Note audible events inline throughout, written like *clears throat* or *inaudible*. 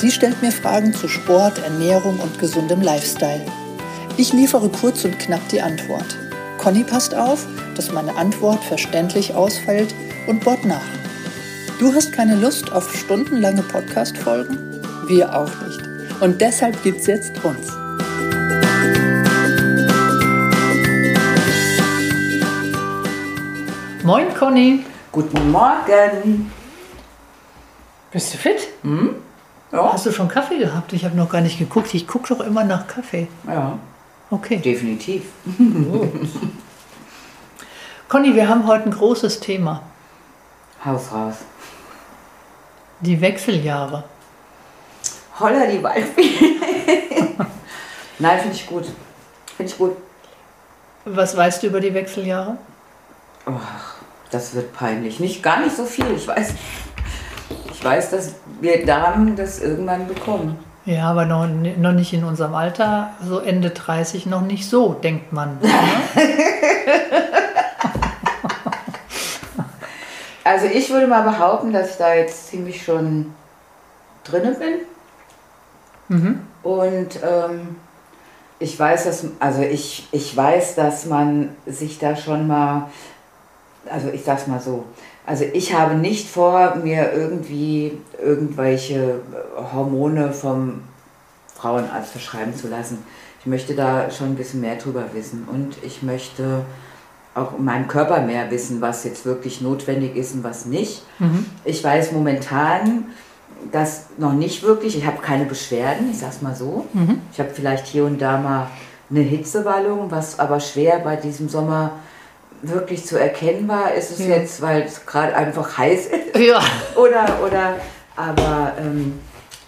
Sie stellt mir Fragen zu Sport, Ernährung und gesundem Lifestyle. Ich liefere kurz und knapp die Antwort. Conny passt auf, dass meine Antwort verständlich ausfällt und bohrt nach. Du hast keine Lust auf stundenlange Podcast-Folgen? Wir auch nicht. Und deshalb gibt's jetzt uns. Moin Conny. Guten Morgen. Bist du fit? Hm? Ja. Hast du schon Kaffee gehabt? Ich habe noch gar nicht geguckt. Ich gucke doch immer nach Kaffee. Ja, Okay. definitiv. Conny, wir haben heute ein großes Thema. Haus raus. Die Wechseljahre. Holla die Waldbiene. *laughs* Nein, finde ich gut. Finde ich gut. Was weißt du über die Wechseljahre? Ach, das wird peinlich. Nicht gar nicht so viel. Ich weiß, ich weiß, dass wir Damen das irgendwann bekommen. Ja, aber noch, noch nicht in unserem Alter, so Ende 30 noch nicht so, denkt man. ne? *laughs* Also ich würde mal behaupten, dass ich da jetzt ziemlich schon drinne bin. mhm. Und ähm, ich weiß, dass, also ich, ich weiß, dass man sich da schon mal, also ich sag's mal so, also ich habe nicht vor, mir irgendwie irgendwelche Hormone vom Frauenarzt verschreiben zu lassen. Ich möchte da schon ein bisschen mehr drüber wissen und ich möchte auch in meinem Körper mehr wissen, was jetzt wirklich notwendig ist und was nicht. Mhm. Ich weiß momentan, dass noch nicht wirklich, ich habe keine Beschwerden, ich sag's mal so. Mhm. Ich habe vielleicht hier und da mal eine Hitzewallung, was aber schwer bei diesem Sommer wirklich zu erkennen war. Ist es Ja. jetzt, weil es gerade einfach heiß ist? Ja. *laughs* Oder, oder, aber, ähm,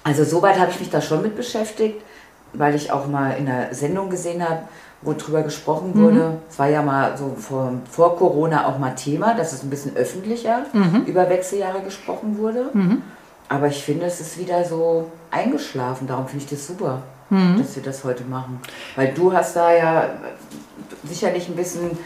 also soweit habe ich mich da schon mit beschäftigt, weil ich auch mal in einer Sendung gesehen habe, wo drüber gesprochen wurde. Es war ja mal so vor, vor Corona auch mal Thema, dass es ein bisschen öffentlicher Mhm. über Wechseljahre gesprochen wurde. Mhm. Aber ich finde, es ist wieder so eingeschlafen. Darum finde ich das super, Mhm. dass wir das heute machen. Weil du hast da ja sicherlich ein bisschen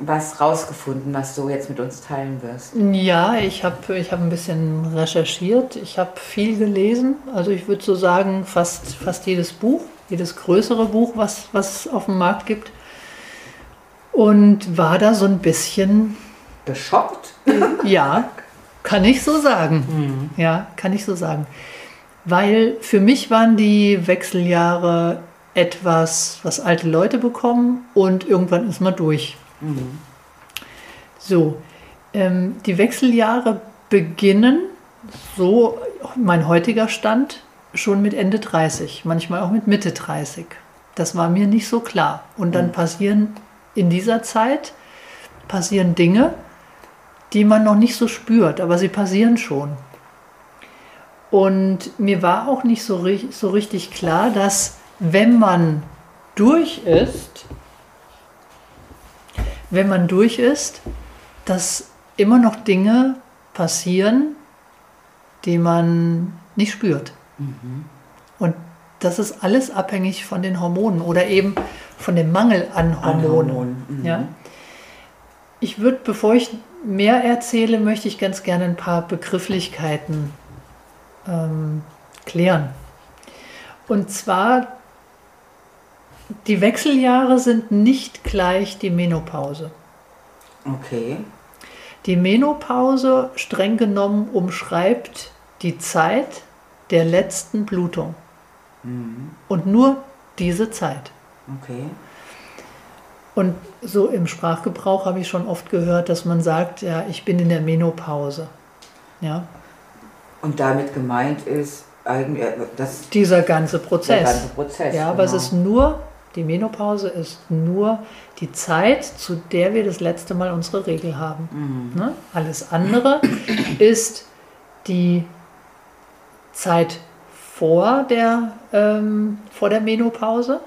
was rausgefunden, was du jetzt mit uns teilen wirst. Ja, ich habe ich hab ein bisschen recherchiert, ich habe viel gelesen. Also ich würde so sagen, fast, fast jedes Buch, jedes größere Buch, was was es auf dem Markt gibt. Und war da so ein bisschen, Beschockt? *laughs* ja, kann ich so sagen. Ja, kann ich so sagen. Weil für mich waren die Wechseljahre etwas, was alte Leute bekommen und irgendwann ist man durch. So, ähm, die Wechseljahre beginnen, so mein heutiger Stand, schon mit Ende 30, manchmal auch mit Mitte 30. Das war mir nicht so klar. Und dann passieren in dieser Zeit passieren Dinge, die man noch nicht so spürt, aber sie passieren schon. Und mir war auch nicht so, so richtig klar, dass wenn man durch ist, wenn man durch ist, dass immer noch Dinge passieren, die man nicht spürt. Und das ist alles abhängig von den Hormonen oder eben von dem Mangel an An Hormonen. Hormonen, mhm. Ja. Ich würde, bevor ich mehr erzähle, möchte ich ganz gerne ein paar Begrifflichkeiten ähm, klären. Und zwar, die Wechseljahre sind nicht gleich die Menopause. Okay. Die Menopause, streng genommen, umschreibt die Zeit der letzten Blutung. Und nur diese Zeit. Okay. Und so im Sprachgebrauch habe ich schon oft gehört, dass man sagt, ja, ich bin in der Menopause. Ja, Und damit gemeint ist eigentlich äh, das dieser ganze Prozess. der ganze Prozess. Ja, aber es genau. ist nur, die Menopause ist nur die Zeit, zu der wir das letzte Mal unsere Regel haben. Ne? Alles andere *clears throat* ist die Zeit vor der, ähm, vor der Menopause,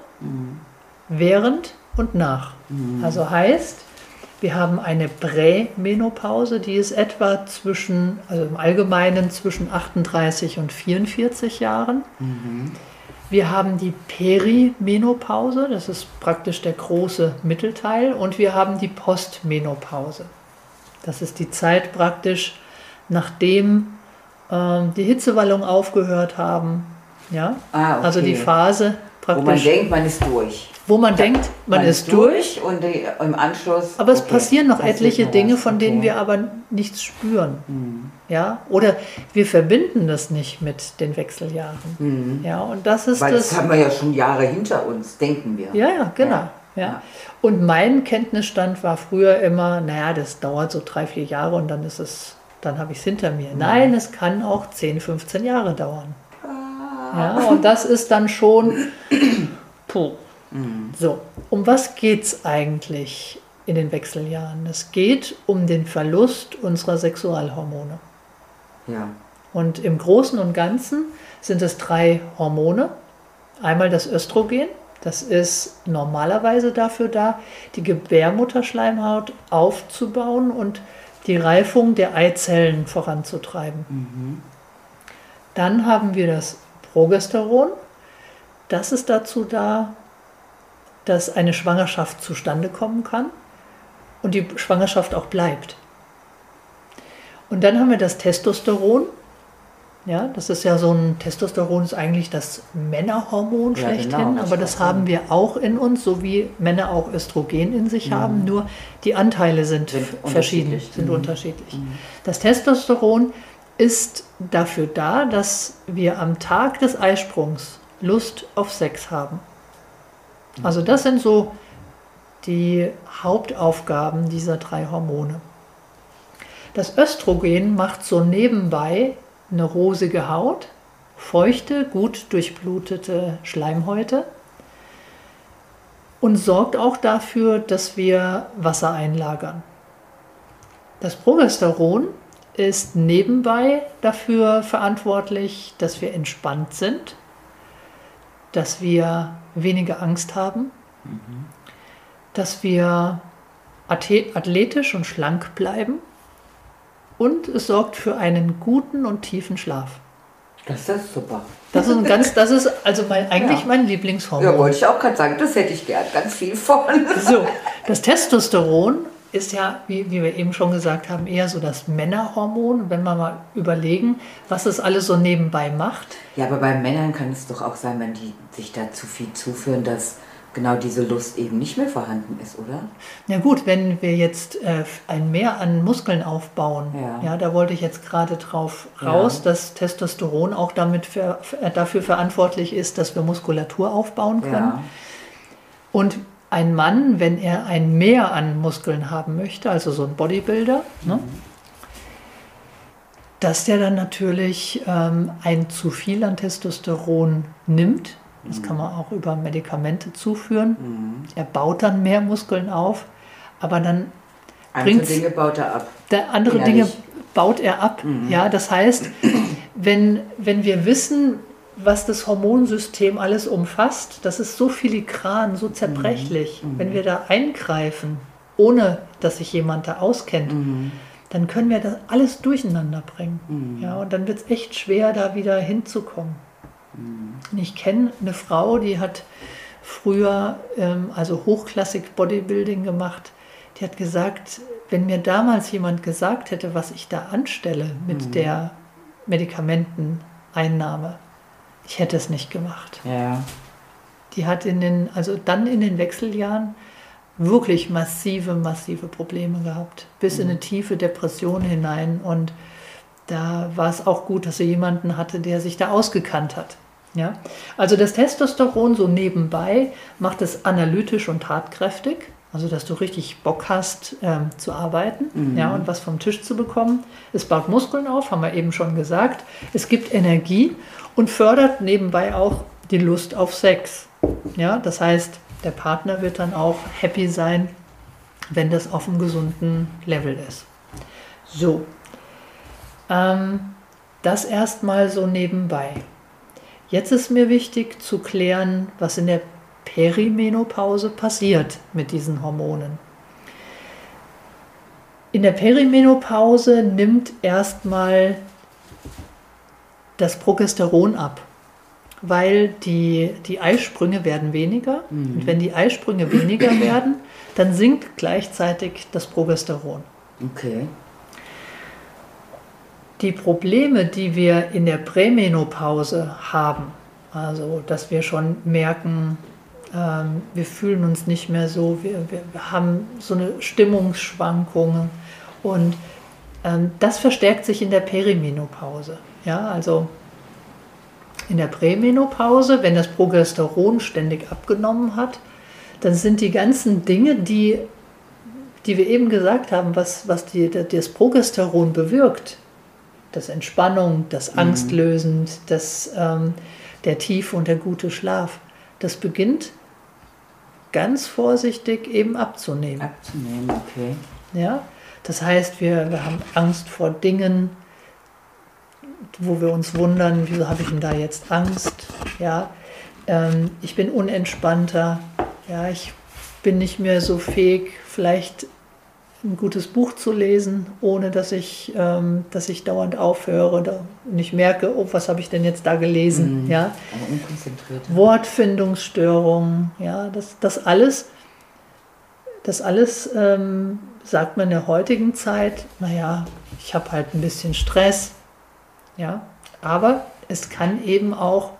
während und nach. Also heißt, wir haben eine Prämenopause, die ist etwa zwischen, also im Allgemeinen zwischen 38 und 44 Jahren. Wir haben die Perimenopause, das ist praktisch der große Mittelteil, und wir haben die Postmenopause. Das ist die Zeit praktisch, nachdem ähm, die Hitzewallungen aufgehört haben. Ja? Ah, okay. Also die Phase Wo man praktisch, denkt, man ist durch. wo man denkt, man, ist durch. und die, im Anschluss. Aber es okay, passieren noch etliche Dinge, von denen okay. wir aber nichts spüren. Mhm. Ja? Oder wir verbinden das nicht mit den Wechseljahren. Ja, und das ist Mhm. Weil das. das haben wir ja schon Jahre hinter uns, denken wir. Ja, ja, genau. Ja, Ja. ja. Und mein Kenntnisstand war früher immer, naja, das dauert so drei, vier Jahre und dann ist es, dann habe ich es hinter mir. Nein, es kann auch 10, 15 Jahre dauern. Ja, und das ist dann schon, puh. So, um was geht es eigentlich in den Wechseljahren? Es geht um den Verlust unserer Sexualhormone. Ja. Und im Großen und Ganzen sind es drei Hormone. Einmal das Östrogen, das ist normalerweise dafür da, die Gebärmutterschleimhaut aufzubauen und die Reifung der Eizellen voranzutreiben. Dann haben wir das Progesteron, das ist dazu da, dass eine Schwangerschaft zustande kommen kann und die Schwangerschaft auch bleibt. Und dann haben wir das Testosteron. Ja, das ist ja so ein Testosteron ist eigentlich das Männerhormon Ja, schlechthin, genau, aber das haben wir auch in uns, so wie Männer auch Östrogen in sich haben, nur die Anteile sind, Sind verschieden, sind Mhm. unterschiedlich. Das Testosteron ist dafür da, dass wir am Tag des Eisprungs Lust auf Sex haben. Also das sind so die Hauptaufgaben dieser drei Hormone. Das Östrogen macht so nebenbei eine rosige Haut, feuchte, gut durchblutete Schleimhäute und sorgt auch dafür, dass wir Wasser einlagern. Das Progesteron ist nebenbei dafür verantwortlich, dass wir entspannt sind, dass wir weniger Angst haben, dass wir athletisch und schlank bleiben und es sorgt für einen guten und tiefen Schlaf. Das ist super. Das ist ein ganz, das ist also mein, *laughs* eigentlich Ja. mein Lieblingshormon. Ja, wollte ich auch gerade sagen, das hätte ich gern ganz viel von. So, das Testosteron ist ja, wie, wie wir eben schon gesagt haben, eher so das Männerhormon. Wenn wir mal überlegen, was es alles so nebenbei macht. Ja, aber bei Männern kann es doch auch sein, wenn die sich da zu viel zuführen, dass genau diese Lust eben nicht mehr vorhanden ist, oder? Na gut, wenn wir jetzt äh, ein Mehr an Muskeln aufbauen, Ja. ja, da wollte ich jetzt gerade drauf raus, Ja. dass Testosteron auch damit für, für, dafür verantwortlich ist, dass wir Muskulatur aufbauen können. Ja. Und ein Mann, wenn er ein Mehr an Muskeln haben möchte, also so ein Bodybuilder, ne, dass der dann natürlich ähm, ein zu viel an Testosteron nimmt. Das kann man auch über Medikamente zuführen. Er baut dann mehr Muskeln auf, aber dann Andere Dinge baut er ab. der andere Innerlich. Dinge baut er ab. Ja, das heißt, wenn, wenn wir wissen, was das Hormonsystem alles umfasst, das ist so filigran, so zerbrechlich. Wenn wir da eingreifen, ohne dass sich jemand da auskennt, dann können wir das alles durcheinander bringen. Ja, und dann wird es echt schwer, da wieder hinzukommen. Und ich kenne eine Frau, die hat früher ähm, also hochklassig Bodybuilding gemacht. Die hat gesagt, wenn mir damals jemand gesagt hätte, was ich da anstelle mit der Medikamenteneinnahme, ich hätte es nicht gemacht. Ja. Die hat in den, also dann in den Wechseljahren wirklich massive, massive Probleme gehabt, bis in eine tiefe Depression hinein. Und da war es auch gut, dass sie jemanden hatte, der sich da ausgekannt hat. Ja? Also das Testosteron so nebenbei macht es analytisch und tatkräftig, also dass du richtig Bock hast ähm, zu arbeiten ja, und was vom Tisch zu bekommen. Es baut Muskeln auf, haben wir eben schon gesagt. Es gibt Energie und fördert nebenbei auch die Lust auf Sex. Ja, das heißt, der Partner wird dann auch happy sein, wenn das auf einem gesunden Level ist. So, ähm, das erstmal so nebenbei. Jetzt ist mir wichtig zu klären, was in der Perimenopause passiert mit diesen Hormonen. In der Perimenopause nimmt erstmal das Progesteron ab, weil die, die Eisprünge werden weniger. Mhm. Und wenn die Eisprünge weniger *clears throat* werden, dann sinkt gleichzeitig das Progesteron. Okay. Die Probleme, die wir in der Prämenopause haben, also dass wir schon merken, ähm, wir fühlen uns nicht mehr so, wir, wir haben so eine Stimmungsschwankung und ähm, das verstärkt sich in der Perimenopause. Ja, also in der Prämenopause, wenn das Progesteron ständig abgenommen hat, dann sind die ganzen Dinge, die, die wir eben gesagt haben, was, was die, das Progesteron bewirkt, das Entspannung, das mhm. Angstlösend, das, ähm, der tiefe und der gute Schlaf, das beginnt ganz vorsichtig eben abzunehmen. Abzunehmen, okay. Ja, das heißt, wir, wir haben Angst vor Dingen, wo wir uns wundern, wieso habe ich denn da jetzt Angst? Ja, ähm, ich bin unentspannter. Ja, ich bin nicht mehr so fähig, vielleicht ein gutes Buch zu lesen, ohne dass ich, ähm, dass ich dauernd aufhöre und ich merke, oh, was habe ich denn jetzt da gelesen? Mhm. Ja? Wortfindungsstörungen, ja, das, das alles, das alles ähm, sagt man in der heutigen Zeit, naja, ich habe halt ein bisschen Stress, ja, aber es kann eben auch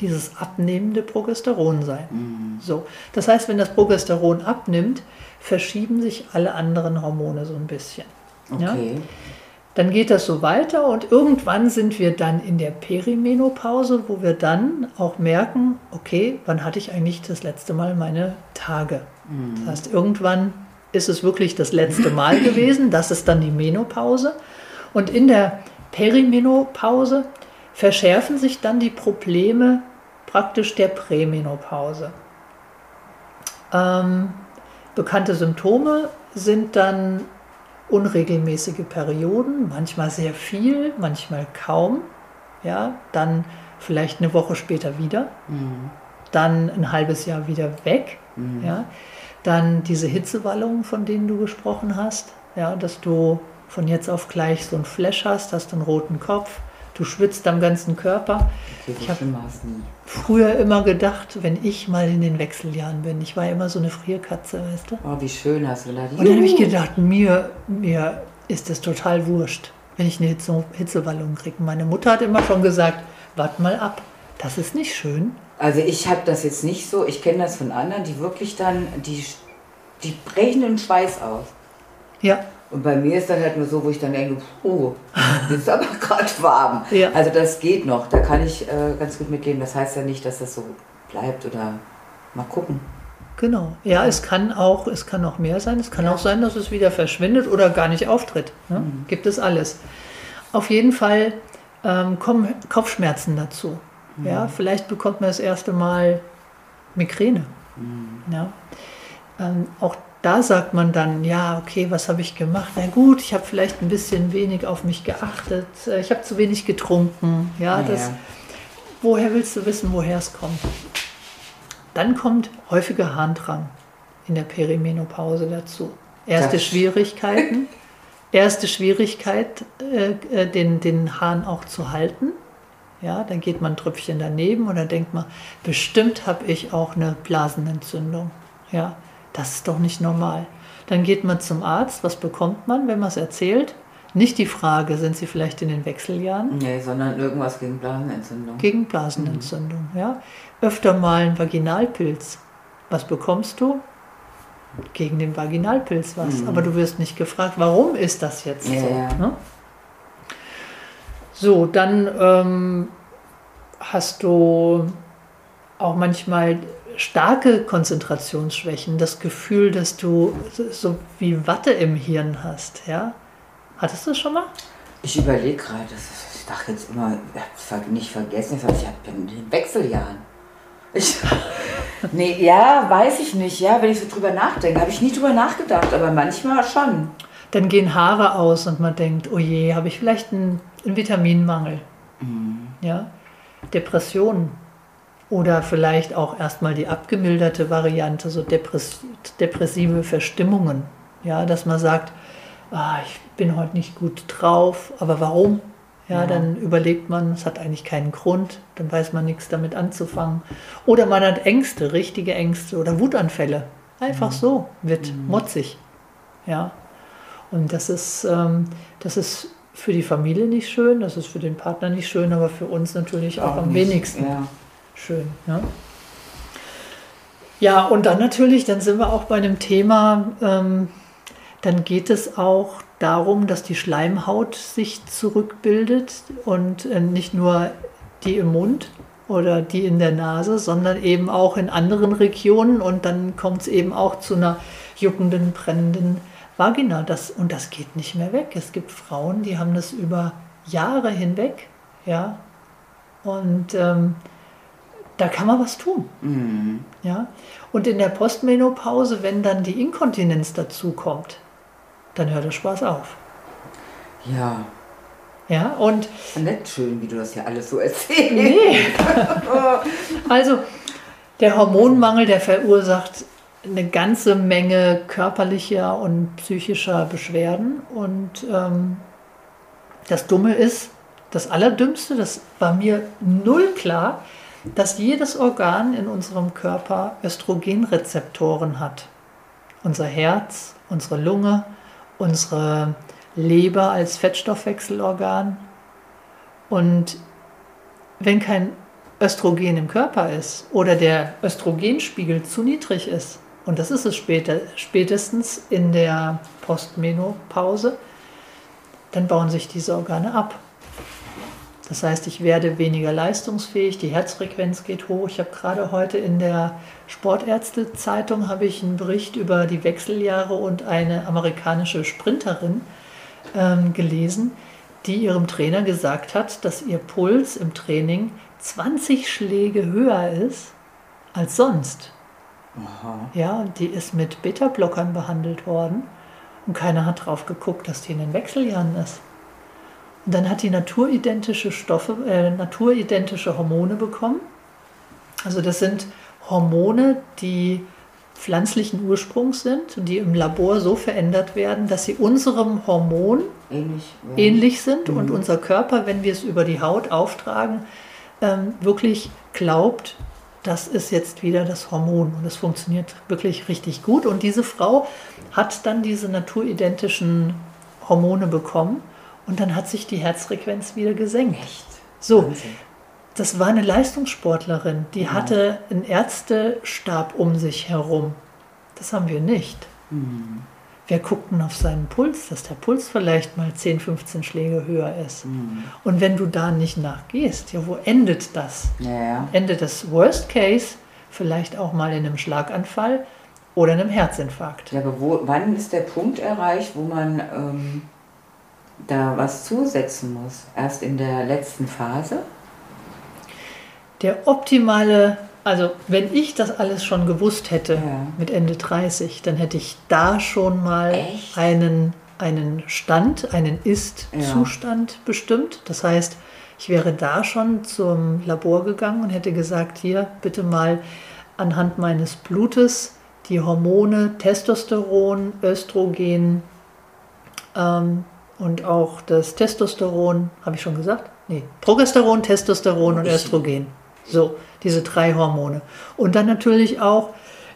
dieses abnehmende Progesteron sein. Mhm. So, das heißt, wenn das Progesteron abnimmt, verschieben sich alle anderen Hormone so ein bisschen. Okay. Ja? Dann geht das so weiter und irgendwann sind wir dann in der Perimenopause, wo wir dann auch merken, okay, wann hatte ich eigentlich das letzte Mal meine Tage? Mhm. Das heißt, irgendwann ist es wirklich das letzte Mal *laughs* gewesen, das ist dann die Menopause. Und in der Perimenopause verschärfen sich dann die Probleme praktisch der Prämenopause. Ähm, bekannte Symptome sind dann unregelmäßige Perioden, manchmal sehr viel, manchmal kaum. Ja, dann vielleicht eine Woche später wieder, mhm. dann ein halbes Jahr wieder weg. Mhm. Ja, dann diese Hitzewallungen, von denen du gesprochen hast, ja, dass du von jetzt auf gleich so ein Flash hast, hast einen roten Kopf, du schwitzt am ganzen Körper. Okay, ich habe früher immer gedacht, wenn ich mal in den Wechseljahren bin, ich war immer so eine Frierkatze, weißt du? Oh, wie schön hast du gedacht. Und dann habe ich gedacht, mir, mir ist das total wurscht, wenn ich eine Hitze, Hitzewallung kriege. Meine Mutter hat immer schon gesagt, wart mal ab, das ist nicht schön. Also ich habe das jetzt nicht so, ich kenne das von anderen, die wirklich dann, die, die brechen den Schweiß aus. Ja. Und bei mir ist das halt nur so, wo ich dann denke, oh, jetzt ist aber *laughs* gerade warm. Ja. Also das geht noch, da kann ich äh, ganz gut mitleben. Das heißt ja nicht, dass das so bleibt oder mal gucken. Genau. Ja, es kann auch, es kann auch mehr sein. Es kann ja. auch sein, dass es wieder verschwindet oder gar nicht auftritt. Ne? Mhm. Gibt es alles. Auf jeden Fall ähm, kommen Kopfschmerzen dazu. Mhm. Ja, vielleicht bekommt man das erste Mal Migräne. Mhm. Ja. Ähm, auch da sagt man dann, ja, okay, was habe ich gemacht? Na gut, ich habe vielleicht ein bisschen wenig auf mich geachtet, äh, ich habe zu wenig getrunken. Ja, ja, das, woher willst du wissen, woher es kommt? Dann kommt häufiger Harndrang in der Perimenopause dazu. Erste das. Schwierigkeiten. *laughs* Erste Schwierigkeit, äh, äh, den, den Hahn auch zu halten. Ja, dann geht man ein Tröpfchen daneben und dann denkt man, bestimmt habe ich auch eine Blasenentzündung. Ja, das ist doch nicht normal. Dann geht man zum Arzt. Was bekommt man, wenn man es erzählt? Nicht die Frage, sind Sie vielleicht in den Wechseljahren? Nee, sondern irgendwas gegen Blasenentzündung. Gegen Blasenentzündung, mhm. ja. Öfter mal ein Vaginalpilz. Was bekommst du? Gegen den Vaginalpilz was. Mhm. Aber du wirst nicht gefragt, warum ist das jetzt ja, so? Ja. Ne? So, dann ähm, hast du auch manchmal starke Konzentrationsschwächen, das Gefühl, dass du so wie Watte im Hirn hast, ja? Hattest du das schon mal? Ich überlege gerade, ich dachte jetzt immer, ich habe nicht vergessen, ich habe in den Wechseljahren. Ich, *laughs* nee, ja, weiß ich nicht, ja, wenn ich so drüber nachdenke, habe ich nie drüber nachgedacht, aber manchmal schon. Dann gehen Haare aus und man denkt, oh je, habe ich vielleicht einen, einen Vitaminmangel. Mhm. Ja. Depressionen oder vielleicht auch erstmal die abgemilderte Variante, so depressive Verstimmungen. Ja, dass man sagt, ah, ich bin heute nicht gut drauf, aber warum? Ja, ja, dann überlegt man, es hat eigentlich keinen Grund, dann weiß man nichts damit anzufangen. Oder man hat Ängste, richtige Ängste oder Wutanfälle. Einfach mhm. so, wird mhm. motzig. Ja. Und das ist, ähm, das ist für die Familie nicht schön, das ist für den Partner nicht schön, aber für uns natürlich auch, auch am nicht. wenigsten. Ja schön. Ja? ja, und dann natürlich, dann sind wir auch bei einem Thema, ähm, dann geht es auch darum, dass die Schleimhaut sich zurückbildet und äh, nicht nur die im Mund oder die in der Nase, sondern eben auch in anderen Regionen und dann kommt es eben auch zu einer juckenden, brennenden Vagina. Das, und das geht nicht mehr weg. Es gibt Frauen, die haben das über Jahre hinweg, ja. Und ähm, da kann man was tun. Mhm. Ja? Und in der Postmenopause, wenn dann die Inkontinenz dazu kommt, dann hört der Spaß auf. Ja. Ja, und. Nicht schön, wie du das ja alles so erzählst. Nee. *laughs* also, der Hormonmangel, der verursacht eine ganze Menge körperlicher und psychischer Beschwerden. Und ähm, das Dumme ist, das Allerdümmste, das war mir null klar, dass jedes Organ in unserem Körper Östrogenrezeptoren hat. Unser Herz, unsere Lunge, unsere Leber als Fettstoffwechselorgan. Und wenn kein Östrogen im Körper ist oder der Östrogenspiegel zu niedrig ist, und das ist es später, spätestens in der Postmenopause, dann bauen sich diese Organe ab. Das heißt, ich werde weniger leistungsfähig, die Herzfrequenz geht hoch. Ich habe gerade heute in der Sportärzte-Zeitung einen Bericht über die Wechseljahre und eine amerikanische Sprinterin ähm, gelesen, die ihrem Trainer gesagt hat, dass ihr Puls im Training 20 Schläge höher ist als sonst. Aha. Ja, und die ist mit Beta-Blockern behandelt worden und keiner hat drauf geguckt, dass die in den Wechseljahren ist. Und dann hat die naturidentische Stoffe, äh, naturidentische Hormone bekommen. Also das sind Hormone, die pflanzlichen Ursprungs sind und die im Labor so verändert werden, dass sie unserem Hormon ähnlich, ja. ähnlich sind mhm. und unser Körper, wenn wir es über die Haut auftragen, ähm, wirklich glaubt, das ist jetzt wieder das Hormon und es funktioniert wirklich richtig gut. Und diese Frau hat dann diese naturidentischen Hormone bekommen und dann hat sich die Herzfrequenz wieder gesenkt. Echt? So, Wahnsinn. das war eine Leistungssportlerin, die ja. hatte einen Ärztestab um sich herum. Das haben wir nicht. Mhm. Wir guckten auf seinen Puls, dass der Puls vielleicht mal 10, 15 Schläge höher ist. Mhm. Und wenn du da nicht nachgehst, ja, wo endet das? Ja. Endet das Worst Case vielleicht auch mal in einem Schlaganfall oder einem Herzinfarkt. Ja, aber wo, wann ist der Punkt erreicht, wo man ähm, da was zusetzen muss, erst in der letzten Phase? Der optimale, also wenn ich das alles schon gewusst hätte ja. mit Ende 30, dann hätte ich da schon mal einen, einen Stand, einen Ist-Zustand ja. bestimmt. Das heißt, ich wäre da schon zum Labor gegangen und hätte gesagt, hier bitte mal anhand meines Blutes die Hormone Testosteron, Östrogen, ähm, und auch das Testosteron, habe ich schon gesagt? Nee, Progesteron, Testosteron und Östrogen. So, diese drei Hormone. Und dann natürlich auch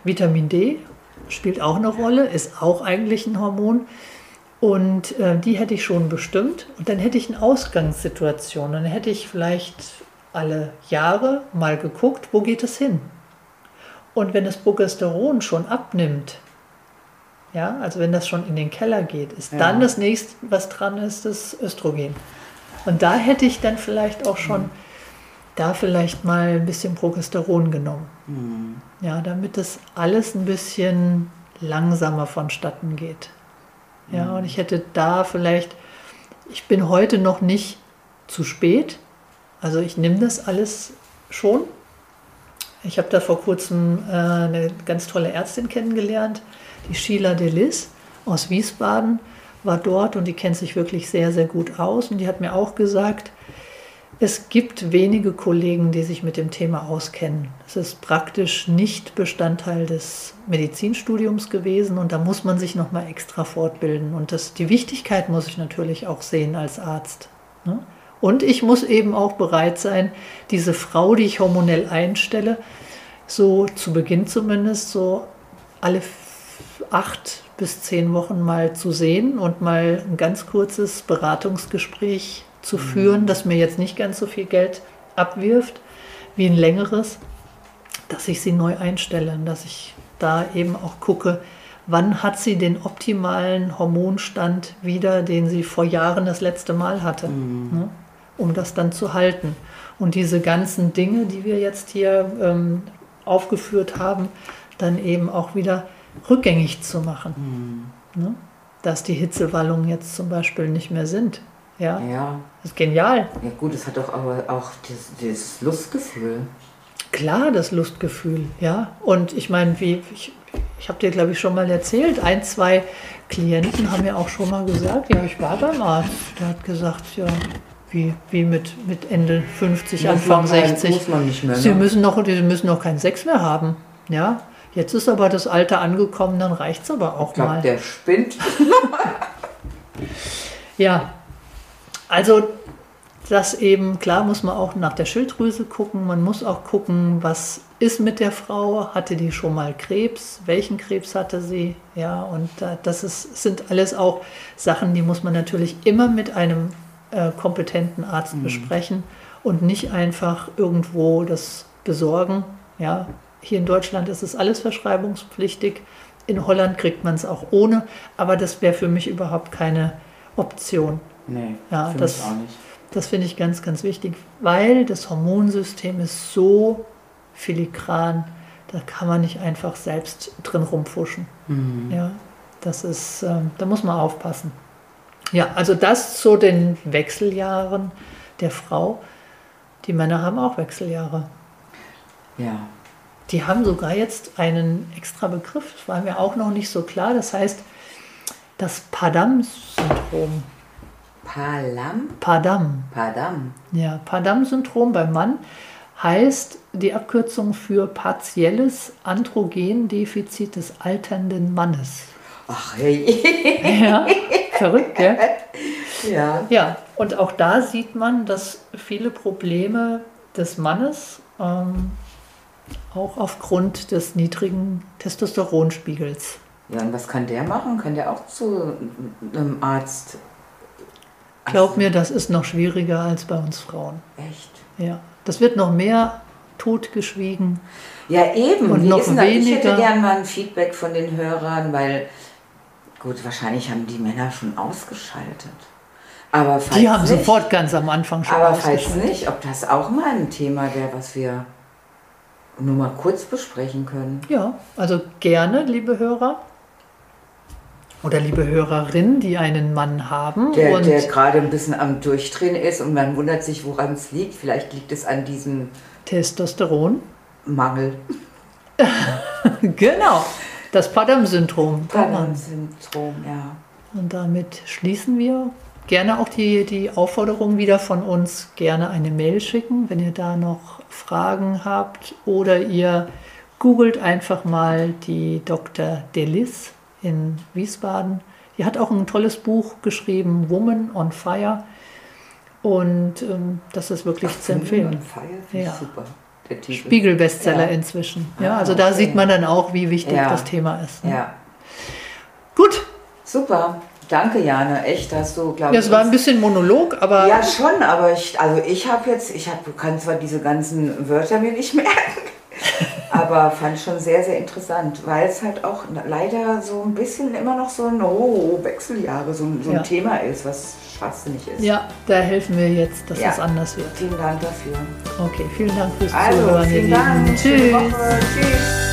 Vitamin D spielt auch eine Rolle, ist auch eigentlich ein Hormon. Und äh, die hätte ich schon bestimmt. Und dann hätte ich eine Ausgangssituation. Dann hätte ich vielleicht alle Jahre mal geguckt, wo geht es hin. Und wenn das Progesteron schon abnimmt, ja, also wenn das schon in den Keller geht, ist ja. dann das nächste, was dran ist, das Östrogen. Und da hätte ich dann vielleicht auch schon mhm. da vielleicht mal ein bisschen Progesteron genommen. Mhm. Ja, damit das alles ein bisschen langsamer vonstatten geht. Ja, mhm. und ich hätte da vielleicht, ich bin heute noch nicht zu spät. Also ich nehme das alles schon. Ich habe da vor kurzem äh, eine ganz tolle Ärztin kennengelernt, die Sheila Delis aus Wiesbaden war dort und die kennt sich wirklich sehr, sehr gut aus. Und die hat mir auch gesagt, Es gibt wenige Kollegen, die sich mit dem Thema auskennen. Es ist praktisch nicht Bestandteil des Medizinstudiums gewesen und da muss man sich nochmal extra fortbilden. Und das, die Wichtigkeit muss ich natürlich auch sehen als Arzt. Ne? Und ich muss eben auch bereit sein, diese Frau, die ich hormonell einstelle, so zu Beginn zumindest so alle acht bis zehn Wochen mal zu sehen und mal ein ganz kurzes Beratungsgespräch zu führen, das mir jetzt nicht ganz so viel Geld abwirft wie ein längeres, dass ich sie neu einstelle, dass ich da eben auch gucke, wann hat sie den optimalen Hormonstand wieder, den sie vor Jahren das letzte Mal hatte, mhm. ne, um das dann zu halten. Und diese ganzen Dinge, die wir jetzt hier ähm, aufgeführt haben, dann eben auch wieder rückgängig zu machen. Mhm. Ne? Dass die Hitzewallungen jetzt zum Beispiel nicht mehr sind. Ja. ja. Das ist genial. Ja, gut, es hat doch aber auch dieses Lustgefühl. Klar, das Lustgefühl, ja. Und ich meine, wie ich, ich habe dir, glaube ich, schon mal erzählt, ein, zwei Klienten haben mir auch schon mal gesagt, ja, ich war beim Arzt. Der hat gesagt, ja, wie, wie mit, mit Ende 50, muss Anfang 60. Muss man nicht mehr, ne? Sie müssen noch, Sie müssen noch keinen Sex mehr haben. Ja. Jetzt ist aber das Alter angekommen, dann reicht es aber auch ich glaub, mal. Der spinnt. *laughs* ja, also das eben, klar muss man auch nach der Schilddrüse gucken, man muss auch gucken, was ist mit der Frau, hatte die schon mal Krebs, welchen Krebs hatte sie, ja, und das ist, sind alles auch Sachen, die muss man natürlich immer mit einem äh, kompetenten Arzt mhm. besprechen und nicht einfach irgendwo das besorgen, ja. Hier in Deutschland ist es alles verschreibungspflichtig, in Holland kriegt man es auch ohne, aber das wäre für mich überhaupt keine Option. Nee, ja, das, auch nicht. Das finde ich ganz, ganz wichtig, weil das Hormonsystem ist so filigran, da kann man nicht einfach selbst drin rumfuschen. Mhm. Ja, das ist, äh, da muss man aufpassen. Ja, also das zu den Wechseljahren der Frau. Die Männer haben auch Wechseljahre. Ja. Die haben sogar jetzt einen extra Begriff, das war mir auch noch nicht so klar. Das heißt das Padam-Syndrom. Palam? Padam. Padam. Ja, Padam-Syndrom beim Mann heißt die Abkürzung für partielles Androgendefizit des alternden Mannes. Ach hey. *laughs* Ja, verrückt, gell? *laughs* Ja. Ja, und auch da sieht man, dass viele Probleme des Mannes ähm, auch aufgrund des niedrigen Testosteronspiegels. Ja, und was kann der machen? Kann der auch zu einem Arzt Glaub mir, das ist noch schwieriger als bei uns Frauen. Echt? Ja. Das wird noch mehr totgeschwiegen. Ja, eben. Und noch weniger. Ich hätte gerne mal ein Feedback von den Hörern, weil, gut, wahrscheinlich haben die Männer schon ausgeschaltet. Aber falls die haben nicht, sofort ganz am Anfang schon Aber falls nicht, ob das auch mal ein Thema wäre, was wir nur mal kurz besprechen können. Ja, also gerne, liebe Hörer oder liebe Hörerinnen, die einen Mann haben. Der, der gerade ein bisschen am Durchdrehen ist und man wundert sich, woran es liegt. Vielleicht liegt es an diesem Testosteron. Mangel. *laughs* genau, das Padam-Syndrom. Padam-Syndrom, ja. Und damit schließen wir. Gerne auch die, die Aufforderung wieder von uns, gerne eine Mail schicken, wenn ihr da noch Fragen habt. Oder ihr googelt einfach mal die Dr. Delis in Wiesbaden. Die hat auch ein tolles Buch geschrieben, Woman on Fire. Und ähm, das ist wirklich Ach, zu empfehlen. On Fire, ja. super. Spiegel-Bestseller ja. inzwischen. Ja, ah, also da okay. sieht man dann auch, wie wichtig ja. das Thema ist. Ne? Ja. Gut. Super. Danke, Jana. Echt, hast du, glaube ich. Ja, es war ein bisschen Monolog, aber. Ja, schon, aber ich, also ich habe jetzt, ich hab, kann zwar diese ganzen Wörter mir nicht *laughs* merken, aber fand schon sehr, sehr interessant, weil es halt auch leider so ein bisschen immer noch so ein oh, Wechseljahre, so, so ein ja. Thema ist, was schwachsinnig ist. Ja, da helfen wir jetzt, dass ja. es anders wird. Vielen Dank dafür. Okay, vielen Dank fürs also, Zuhören. Vielen Dank. Tschüss. Tschüss.